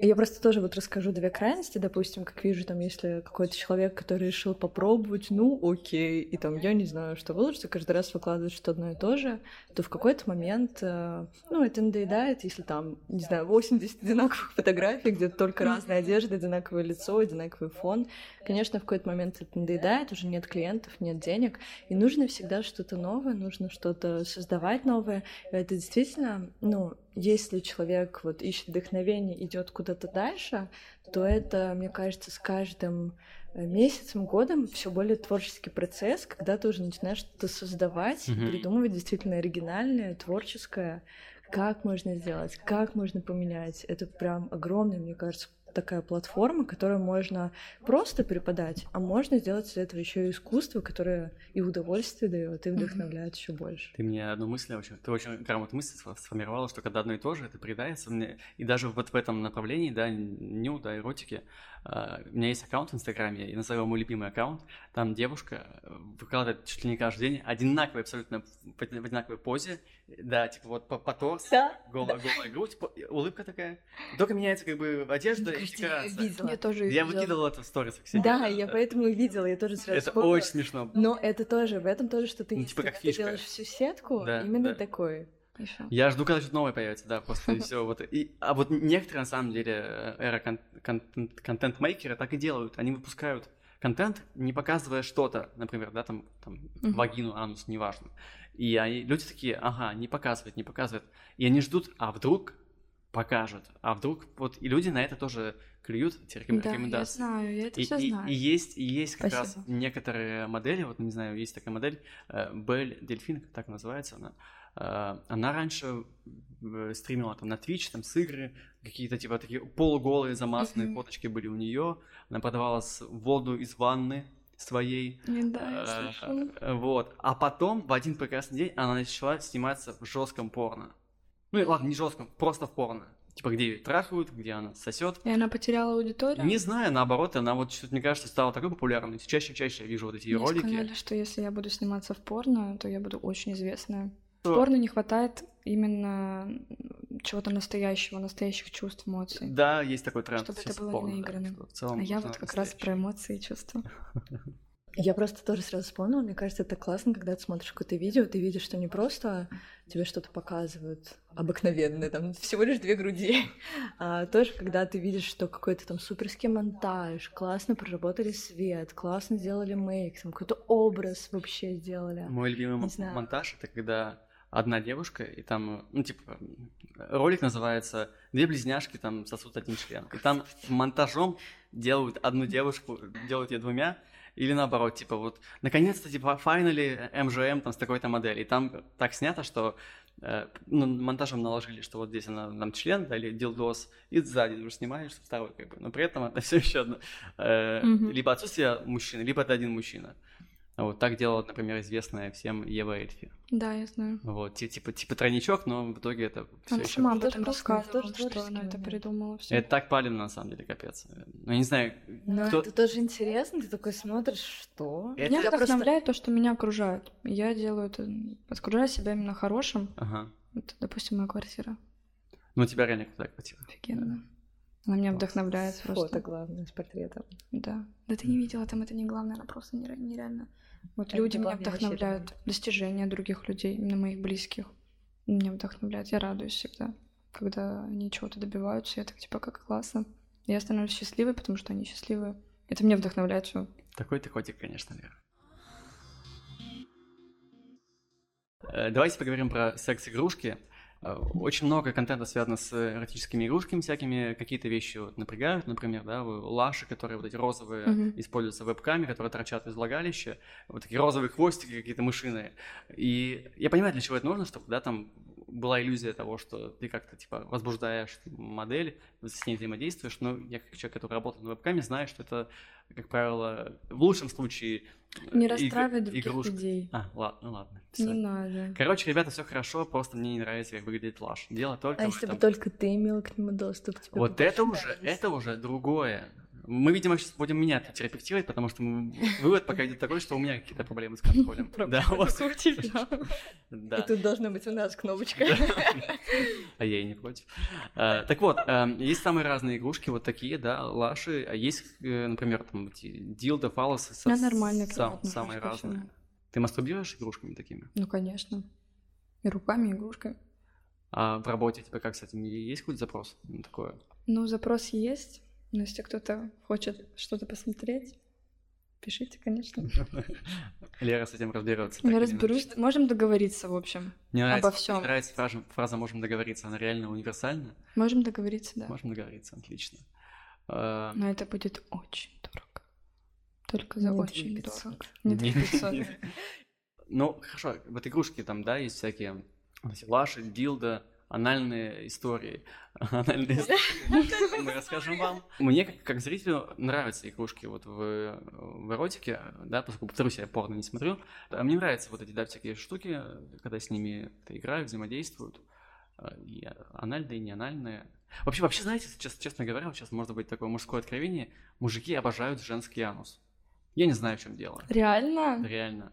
Я просто тоже вот расскажу две крайности, допустим, как вижу, там, если какой-то человек, который решил попробовать, ну, окей, и там, я не знаю, что выложится, каждый раз выкладывает что одно и то же, то в какой-то момент, э, ну, это надоедает, если там, не знаю, 80 одинаковых фотографий, где только разная одежда, одинаковое лицо, одинаковый фон. Конечно, в какой-то момент это надоедает, уже нет клиентов, нет денег, и нужно всегда что-то новое, нужно что-то создавать новое. Это действительно, ну, если человек вот ищет вдохновение, идет куда-то дальше, то это, мне кажется, с каждым э, месяцем, годом все более творческий процесс, когда ты уже начинаешь что-то создавать, Мгм. придумывать действительно оригинальное, творческое, как можно сделать, как можно поменять. Это прям огромная, мне кажется, такая платформа, которую можно просто преподать, а можно сделать из этого еще и искусство, которое и удовольствие дает, и вдохновляет еще больше. Ты мне одну мысль очень, ты очень грамотную мысль сфо- сформировала, что когда одно и то же, это приедается мне, и даже вот в этом направлении, да, ню, да, эротики, а, у меня есть аккаунт в Инстаграме, я назову мой любимый аккаунт, там девушка э, выкладывает чуть ли не каждый день одинаковый абсолютно, в одинаковой позе, да, типа вот по, по торс, Да, голая, голая грудь, по- улыбка такая, только меняется как бы одежда и декорация. Я тоже Я видела. выкидывал это в сторис к себе. Да, я поэтому и видела, я тоже сразу Это вспомнила. очень смешно. Но это тоже, в этом тоже что-то Ну, есть. типа как Когда фишка. Ты делаешь всю сетку, Да, именно да. такой. Ещё. Я жду, когда что-то новое появится, да, просто все вот. И, а вот некоторые, на самом деле, э, эра кон- кон- контент-мейкеры так и делают. Они выпускают контент, не показывая что-то, например, да, там, там Мгм. вагину, анус, неважно. И они, люди такие, ага, не показывают, не показывают. И они ждут, а вдруг покажут, а вдруг вот и люди на это тоже клюют эти реком... Да, я рекомендации. знаю, я это И, все и- знаю. и есть, и есть как раз Спасибо. некоторые модели, вот не знаю, есть такая модель э, Бель Дельфин, так называется она. Э, Она раньше э, стримила там на Twitch, там с игры, какие-то типа такие полуголые замазанные Мгм. фоточки были у нее. Она продавала с- воду из ванны своей. Да, я Э, э, Вот. А потом в один прекрасный день она начала сниматься в жестком порно. Ну ладно, не жестком, просто в порно. Типа, где ее трахают, где она сосет. И она потеряла аудиторию? Не знаю, наоборот, она вот что-то, мне кажется, стала такой популярной. Чаще и чаще я вижу вот эти Мне ролики. сказали, что если я буду сниматься в порно, то я буду очень известная. В Что- порно не хватает именно чего-то настоящего, настоящих чувств, эмоций. Да, есть такой тренд. Чтобы это было порно, не да, наигранным. что в целом А я вот как раз про эмоции и чувства. Я просто тоже сразу вспомнила, мне кажется, это классно, когда ты смотришь какое-то видео, ты видишь, что не просто тебе что-то показывают обыкновенное, там всего лишь две груди, а тоже когда ты видишь, что какой-то там суперский монтаж, классно проработали свет, классно сделали мейк, там какой-то образ вообще сделали. Мой любимый монтаж это когда одна девушка, и там, ну, типа, ролик называется «Две близняшки там сосут один член». И там монтажом делают одну девушку, делают ее двумя, или наоборот, типа, вот, наконец-то, типа, файнали МЖМ там с такой-то модели. И там так снято, что э, ну, монтажем наложили, что вот здесь она там член, да, или дилдос, и сзади уже снимаешь второй, как бы. Но при этом это все еще одно. э, Мгм. Либо отсутствие мужчины, либо это один мужчина. Вот так делала, например, известная всем Ева Эльфи. Да, я знаю. Вот, ти- типа, типа тройничок, но в итоге это все Она еще... сама об тоже этом рассказывала, тоже что она это придумала все. Это так палевно, на самом деле, капец. Ну, я не знаю, Но кто... это тоже интересно, ты такой смотришь, что? Это- Меня Я просто- вдохновляет то, что меня окружает. Я делаю это, окружаю себя именно хорошим. Ага. Это, допустим, моя квартира. Ну, у тебя реально крутая квартира. Офигенно. Она меня вдохновляет Фото просто. главное с портретом. Да. Да ты не видела, там это не главное, она просто нере- нереально. Вот Это люди меня главное, вообще вдохновляют. Достижения других людей, именно моих близких. Меня вдохновляют. Я радуюсь всегда, когда они чего-то добиваются. Я так типа, как классно. Я становлюсь счастливой, потому что они счастливые. Это меня вдохновляет все. Такой ты котик, конечно, Лера. Э, Давайте поговорим про секс-игрушки. Э, Очень много контента связано с эротическими игрушками всякими. Какие-то вещи вот напрягают, например, да, лаши, которые вот эти розовые Мгм. используются в веб-каме, которые торчат из влагалища. Вот такие розовые хвостики какие-то мышиные. И я понимаю, для чего это нужно, чтобы, да, там была иллюзия того, что ты как-то, типа, возбуждаешь модель, с ней взаимодействуешь, но я как человек, который работает на веб-каме, знаю, что это, как правило, в лучшем случае... э, Не иг- расстраивай других игрушка. людей. А, ладно, ну ладно. всё. Не надо. Короче, ребята, все хорошо, просто мне не нравится, как выглядит лаш. Дело только А в если бы этом. только ты имела к нему доступ, тебе бы Вот это уже, нравилось. это уже другое. Мы, видимо, сейчас будем меня терапевтировать, потому что вывод пока идет такой, что у меня какие-то проблемы с контролем. Да, у вас у тебя. И Да. тут должна быть у нас кнопочка. А я и не против. А, Так вот, эм, есть самые разные игрушки, вот такие, да, лаши. А есть, э, например, там эти дилдо, фалосы. Я нормально Самые разные. Ты мастурбируешь игрушками такими? Ну, конечно. И руками, и игрушкой. А в работе у тебя как с этим? Есть какой-то запрос на такое? Ну, запрос есть. Но если кто-то хочет что-то посмотреть, пишите, конечно. Лера с этим разберется. Я разберусь. Можем договориться, в общем. Мне нравится, обо всем. мне нравится фраза, фраза «можем договориться», она реально универсальна. Можем договориться, да. Можем договориться, отлично. А, Но это будет очень дорого. Только за Не очень 2500. дорого. Не Не- 2500. Ну, хорошо, вот игрушки там, да, есть всякие лаши, дилда, анальные истории. Анальные истории мы расскажем вам. Мне, как, зрителю, нравятся игрушки вот в, в эротике, да, поскольку, повторюсь, я порно не смотрю. А Мне нравятся вот эти, да, всякие штуки, когда с ними играют, взаимодействуют. А, И анальные, и не анальные. Вообще, вообще, знаете, честно, честно говоря, вот сейчас может быть такое мужское откровение, мужики обожают женский анус. Я не знаю, в чем дело. Реально? Реально.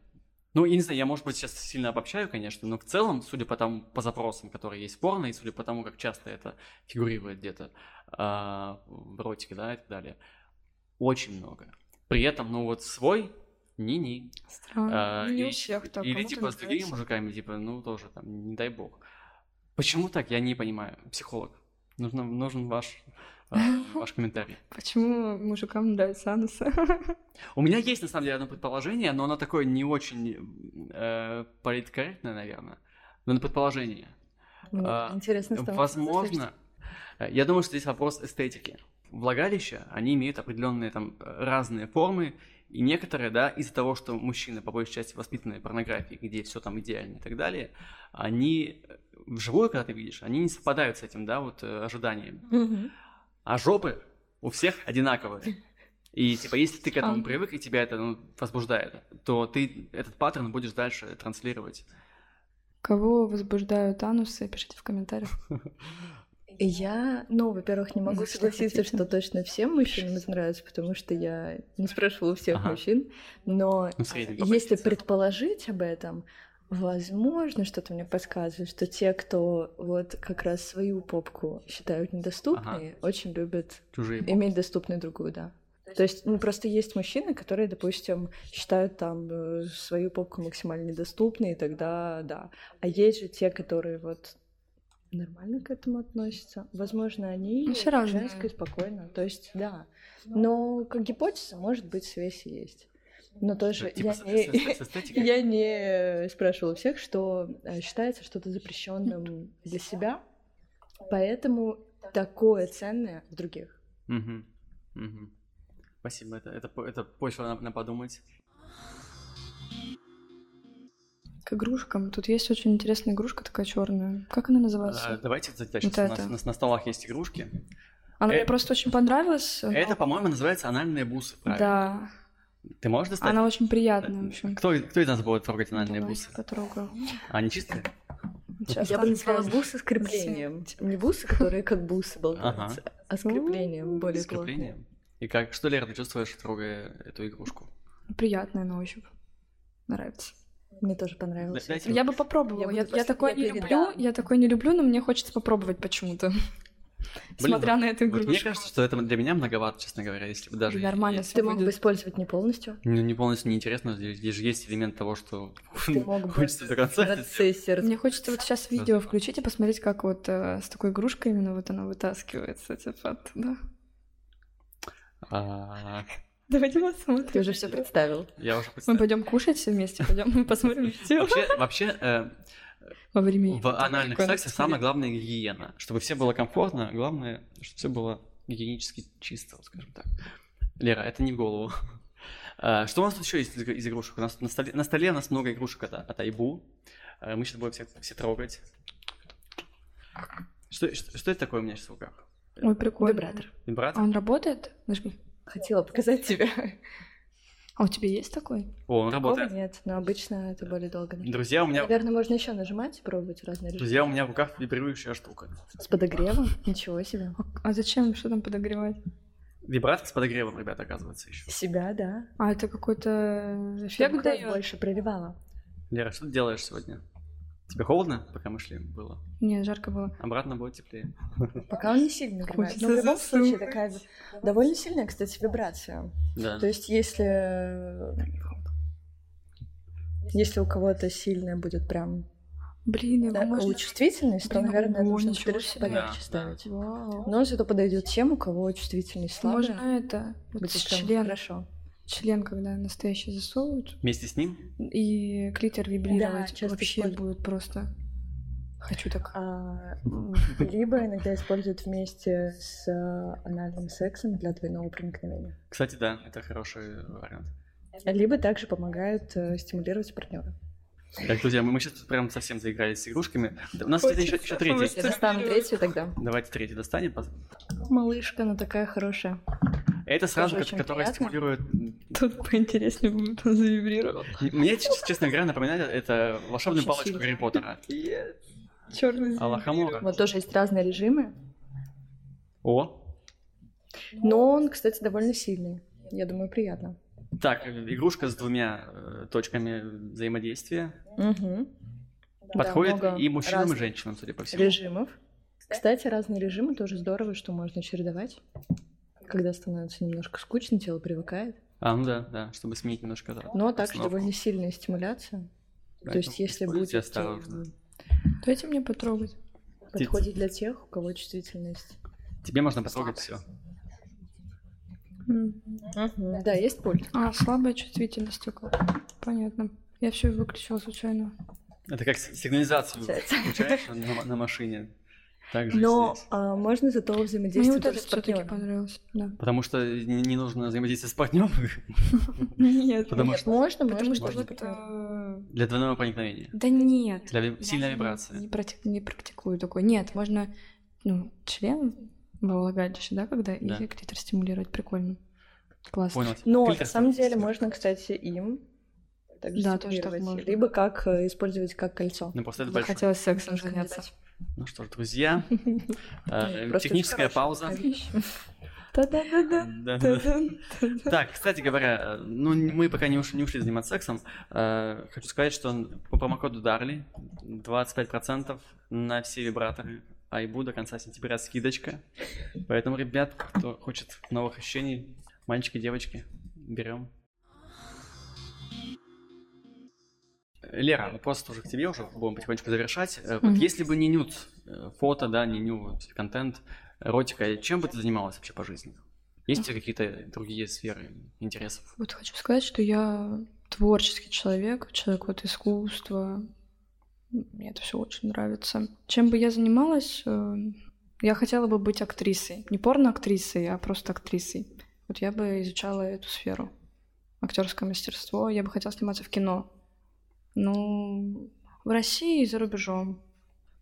Ну, я не знаю, я, может быть, сейчас сильно обобщаю, конечно, но в целом, судя по тому, по запросам, которые есть в порно, и судя по тому, как часто это фигурирует где-то а, в эротике, да, и так далее, очень много. При этом, ну, вот свой ни-ни. Странно. А, Не и- у всех так. Или, типа, с другими мужиками, типа, ну, тоже там, не дай бог. Почему так, я не понимаю. Психолог. Нужен, нужен ваш, э, ваш комментарий. Почему мужикам нравятся анусы? У меня есть, на самом деле, одно предположение, но оно такое не очень э, политкорректное, наверное. Но на предположение. Ну, А, Интересно, что Возможно, э, я думаю, что здесь вопрос эстетики. Влагалища, они имеют определенные там разные формы, и некоторые, да, из-за того, что мужчины, по большей части, воспитанные порнографией, где все там идеально и так далее, они э, вживую, когда ты видишь, они не совпадают с этим, да, вот э, ожиданиями. А жопы у всех одинаковые. И типа, если ты к этому привык, и тебя это ну, возбуждает, то ты этот паттерн будешь дальше транслировать. Кого возбуждают анусы, пишите в комментариях. Я, ну, во-первых, не могу согласиться, что точно всем мужчинам это нравится, потому что я не спрашивала у всех Ага. мужчин, но Ну, если предположить об этом, возможно, что-то мне подсказывает, что те, кто вот как раз свою попку считают недоступной, очень любят Чужие иметь доступную другую, да. То есть, ну, просто есть мужчины, которые, допустим, считают там э, свою попку максимально недоступной, и тогда да. А есть же те, которые вот нормально к этому относятся. Возможно, они Ну, разное. женское спокойно. То есть, да. Но как гипотеза, может быть, связь есть. Но тоже Типа я, не, я не спрашивала всех, что э, считается что-то запрещенным для себя, поэтому такое ценное в других. Мгм. Мгм. Спасибо, это, это, это почва на, на подумать. К игрушкам. Тут есть очень интересная игрушка такая черная. Как она А, называется? давайте, кстати, Вот сейчас у нас, это. у нас на столах есть игрушки. Она э- мне просто очень понравилась. Это, по-моему, называется анальные бусы, правильно? Да, Ты можешь достать? она очень приятная, в общем. Кто, кто из нас будет трогать анальные бусы? потрогаю. А, они чистые? Сейчас Я бы назвала бусы с креплением. Не бусы, которые как бусы болтаются, а с креплением более С креплением? И как, что, Лера, ты чувствуешь, трогая эту игрушку? Приятная на ощупь. Нравится. Мне тоже понравилось. Да- дайте Я бы попробовала. Я Я, я такое не люблю, я такое не люблю, но мне хочется попробовать почему-то. Блин, Смотря на эту Вот игрушку. мне кажется, что это для меня многовато, честно говоря, если бы даже... Нормально если- Ты мог бы использовать не полностью. Ну, не полностью неинтересно, здесь, здесь же есть элемент того, что Ты мог бы хочется до конца. Мне хочется вот сейчас видео включить и посмотреть, как вот э, с такой игрушкой именно вот она вытаскивается, типа оттуда. А, Давайте посмотрим. Ты уже все представил. Я уже Мы представил. пойдем кушать все вместе, пойдем посмотрим видео. Вообще, вообще э, Во время в анальных сексах самое главное гигиена. Чтобы все было комфортно, главное, чтобы все было гигиенически чисто, скажем так. Лера, это не в голову. А, Что у нас тут еще есть из игрушек? У нас на столе, на столе у нас много игрушек от, от Айбу. А, Мы сейчас будем все, все трогать. Что, что, что это такое у меня сейчас в руках? Ой, прикольно. Вибратор. Вибратор? он работает? Нажми. Хотела показать тебе. А у тебя есть такой? О, он Такого работает. нет, но обычно это более долго. Друзья, у меня, Наверное, можно еще нажимать и пробовать разные режимы. друзья, у меня в руках вибрирующая штука. С подогревом? Ничего себе. А зачем? Что там подогревать? Вибратор с подогревом, ребята, оказывается, еще. Себя, да. А, это какой-то эффект дает? больше проливала. Лера, что ты делаешь сегодня? Тебе холодно, пока мы шли, было? Нет, жарко было. Обратно будет теплее. Пока он не сильно нагревает. Но в любом случае такая довольно сильная, кстати, вибрация. Да. То есть если... Если у кого-то сильная будет прям Блин, его да, можно... чувствительность, то, Блин, наверное, ого, нужно ничего поярче себе. Да, ставить. Вау. Но зато подойдет тем, у кого чувствительность слабая. Можно это, вот Будет член, хорошо. Член, когда настоящий засовывают, Вместе с ним? и клитор вибрировать часто вообще используют. будет просто... Хочу так. А, либо иногда используют вместе с а, анальным сексом для двойного проникновения. Кстати, да, это хороший вариант. Либо также помогают э, стимулировать партнера. Так, друзья, мы, мы сейчас прям совсем заигрались с игрушками. Да, У нас кстати, еще, еще третий. Я достану третью тогда. Давайте третий достанем. Малышка, она такая хорошая. Это сразу, Тоже ко- очень которая приятно. стимулирует... Тут поинтереснее будет, он завибрировал. Мне, честно говоря, напоминает это волшебную Очень палочку сильно. Гарри Поттера. Черный Аллахамора. Вот тоже есть разные режимы, О, но он, кстати, довольно сильный. Я думаю, приятно. так, игрушка с двумя э, точками взаимодействия. Да, Подходит много и мужчинам, и женщинам, судя по всему. режимов. Кстати, разные режимы тоже здорово, что можно чередовать. Когда становится немножко скучно, тело привыкает. А, ну да, да, чтобы сменить немножко... да, Но также довольно сильная стимуляция. То Поэтому есть, если будет... осторожно. Дайте мне потрогать. Подходит для тех, у кого чувствительность. Тебе можно потрогать все. Да, есть пульт. А, слабая чувствительность только. Понятно. Я все выключила случайно. Это как сигнализацию включаешь на, на машине. Также Но здесь. а, можно зато взаимодействовать Мне вот это с партнером. понравилось. Да. Потому что не, не нужно взаимодействовать с партнером Нет, Потому что- можно, потому что вот... э, для двойного проникновения. Да нет. Для сильной не- вибрации. Не, практи- не практикую такой. Нет, можно, ну, член во влагалище, да, когда Да. и клитор стимулировать. Прикольно. Классно. Понял. Но на самом деле можно, кстати, им также Да, тоже так можно. Либо как э, использовать как кольцо. Ну, просто это хотела сексом заняться. Ну что ж, друзья, э, техническая пауза. Так, кстати говоря, э, ну мы пока не ушли, не ушли заниматься сексом. Э, Хочу сказать, что по промокоду Дарли 25% на все вибраторы Айбу до конца сентября скидочка. Поэтому, ребят, кто хочет новых ощущений, мальчики, девочки, берем. Лера, вопрос тоже к тебе уже, будем потихонечку завершать. Вот Мгм. если бы не нюд, э, фото, да, не ню, контент, эротика, чем бы ты занималась вообще по жизни? Есть тебя какие-то другие сферы интересов? Вот хочу сказать, что я творческий человек, человек вот искусства. Мне это все очень нравится. Чем бы я занималась, э, я хотела бы быть актрисой. Не порно-актрисой, а просто актрисой. Вот я бы изучала эту сферу. Актерское мастерство. Я бы хотела сниматься в кино. Ну, в России и за рубежом.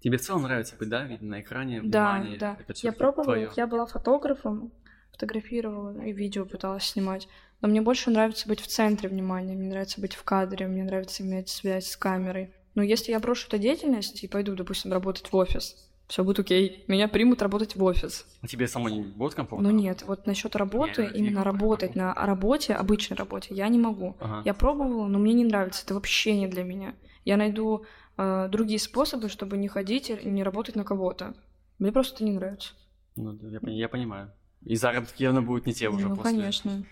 Тебе в целом нравится быть, да, видно на экране, Да, внимание, да. это всё Я пробовала, твоё. я была фотографом, фотографировала и видео пыталась снимать. Но мне больше нравится быть в центре внимания, мне нравится быть в кадре, мне нравится иметь связь с камерой. Но если я брошу эту деятельность и пойду, допустим, работать в офис, все будет окей, меня примут работать в офис. А тебе самой не будет комфортно? Но нет, вот насчет работы, Не, не именно работать на работе, обычной работе, я не могу. Ага. Я пробовала, но мне не нравится, это вообще не для меня. Я найду э, другие способы, чтобы не ходить и не работать на кого-то. Мне просто это не нравится. Ну, я, я понимаю. И заработки явно будут не те уже ну, после. конечно.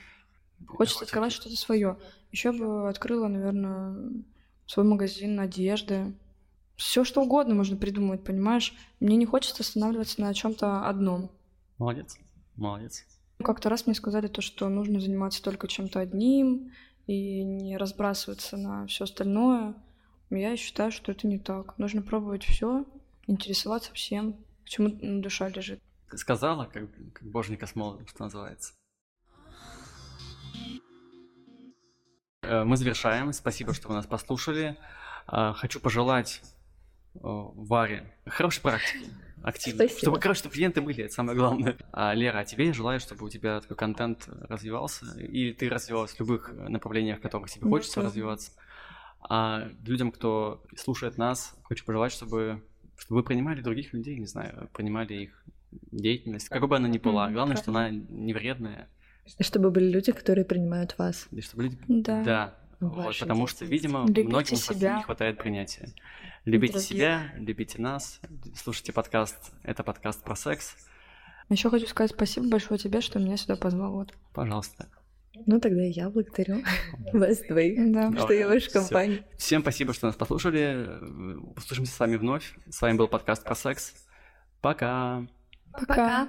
Хочется открывать что-то свое. Еще бы открыла, наверное, свой магазин одежды. Все что угодно можно придумать, понимаешь? Мне не хочется останавливаться на чем-то одном. Молодец, молодец. Как-то раз мне сказали то, что нужно заниматься только чем-то одним и не разбрасываться на все остальное. Я считаю, что это не так. Нужно пробовать все, интересоваться всем, к чему душа лежит. Сказала, как, как боженька с молотом, что называется. Э, Мы завершаем. Спасибо, что вы нас послушали. Э, Хочу пожелать Варе хорошей практики, активной. Спасибо. Чтобы, короче, чтобы клиенты были, это самое главное. А, Лера, а тебе я желаю, чтобы у тебя такой контент развивался, и ты развивалась в любых направлениях, в которых тебе Ну, хочется да. развиваться. А людям, кто слушает нас, хочу пожелать, чтобы, чтобы вы принимали других людей, не знаю, принимали их деятельность, какой бы она ни была. Мгм, Главное, что она не вредная, И чтобы были люди, которые принимают вас. и чтобы люди... Да. Да, вот, потому что, видимо, Любите многим себя. не хватает принятия. Любите других. себя, любите нас, слушайте подкаст, это подкаст про секс. Еще хочу сказать спасибо большое тебе, что меня сюда позвал. Вот. Пожалуйста. Ну, тогда я благодарю вас двоих, Да. что я в вашей Всё. компании. Всем спасибо, что нас послушали. Услышимся с вами вновь. С вами был подкаст про секс. Пока. Пока.